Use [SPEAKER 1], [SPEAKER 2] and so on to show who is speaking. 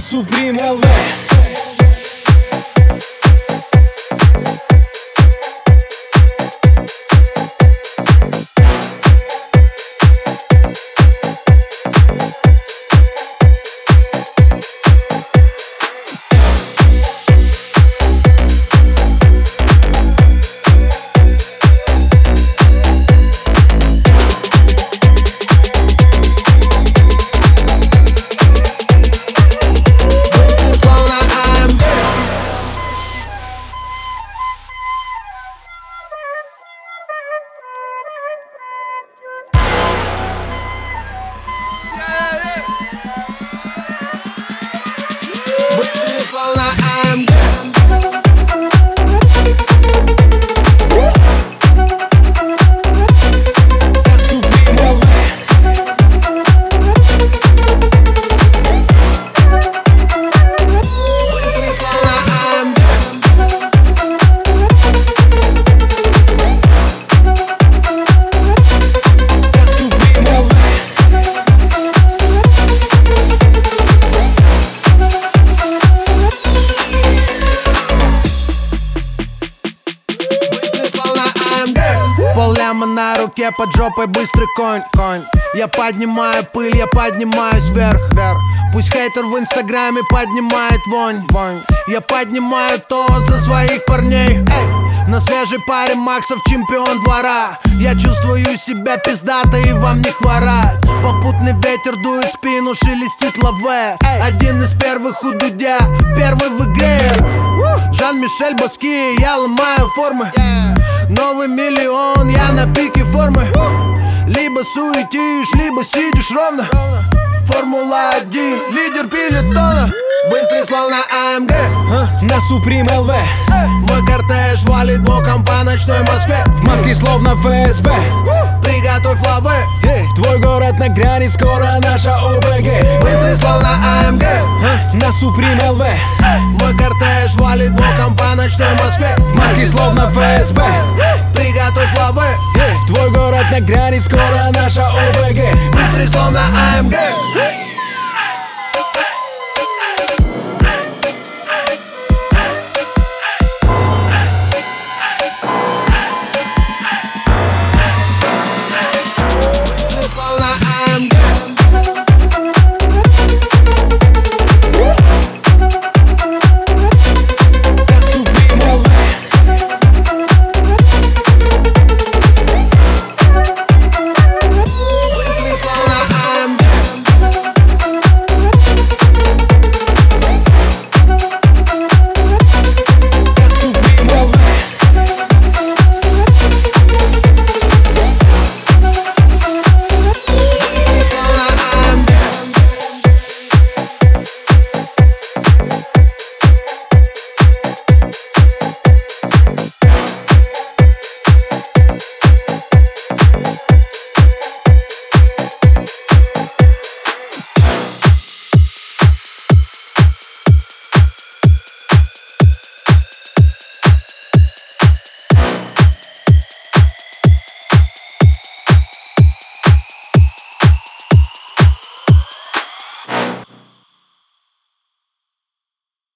[SPEAKER 1] Supreme LV
[SPEAKER 2] Быстрый, руке, под жопой быстрый конь, конь. Я поднимаю пыль, я поднимаюсь вверх, вверх. Пусть хейтер в инстаграме поднимает вонь, вонь. Я поднимаю то за своих парней Эй! На свежей паре Максов чемпион двора. Я чувствую себя пиздато и вам не хворать Попутный ветер дует спину, шелестит лаве. Один из первых у Дудя, первый в игре. Жан-Мишель Боски, я ломаю формы Новый миллион, я на пике формы. Либо суетишь, либо сидишь ровно. Формула-1, лидер пилотона Быстрый, словно АМГ
[SPEAKER 1] А, На Supreme LV
[SPEAKER 2] Мой кортеж валит боком по ночной Москве.
[SPEAKER 1] В маске словно ФСБ.
[SPEAKER 2] Приготовь лавы.
[SPEAKER 1] Эй, Твой город на грани, скоро наша ОБГ
[SPEAKER 2] Быстрый, словно АМГ
[SPEAKER 1] А, На Supreme LV
[SPEAKER 2] Мой кортеж валит боком по ночной Москве
[SPEAKER 1] В маске словно ФСБ.
[SPEAKER 2] Приготовь лавы.
[SPEAKER 1] Эй, Твой город на грани, скоро наша ОБГ
[SPEAKER 2] Быстрый, словно АМГ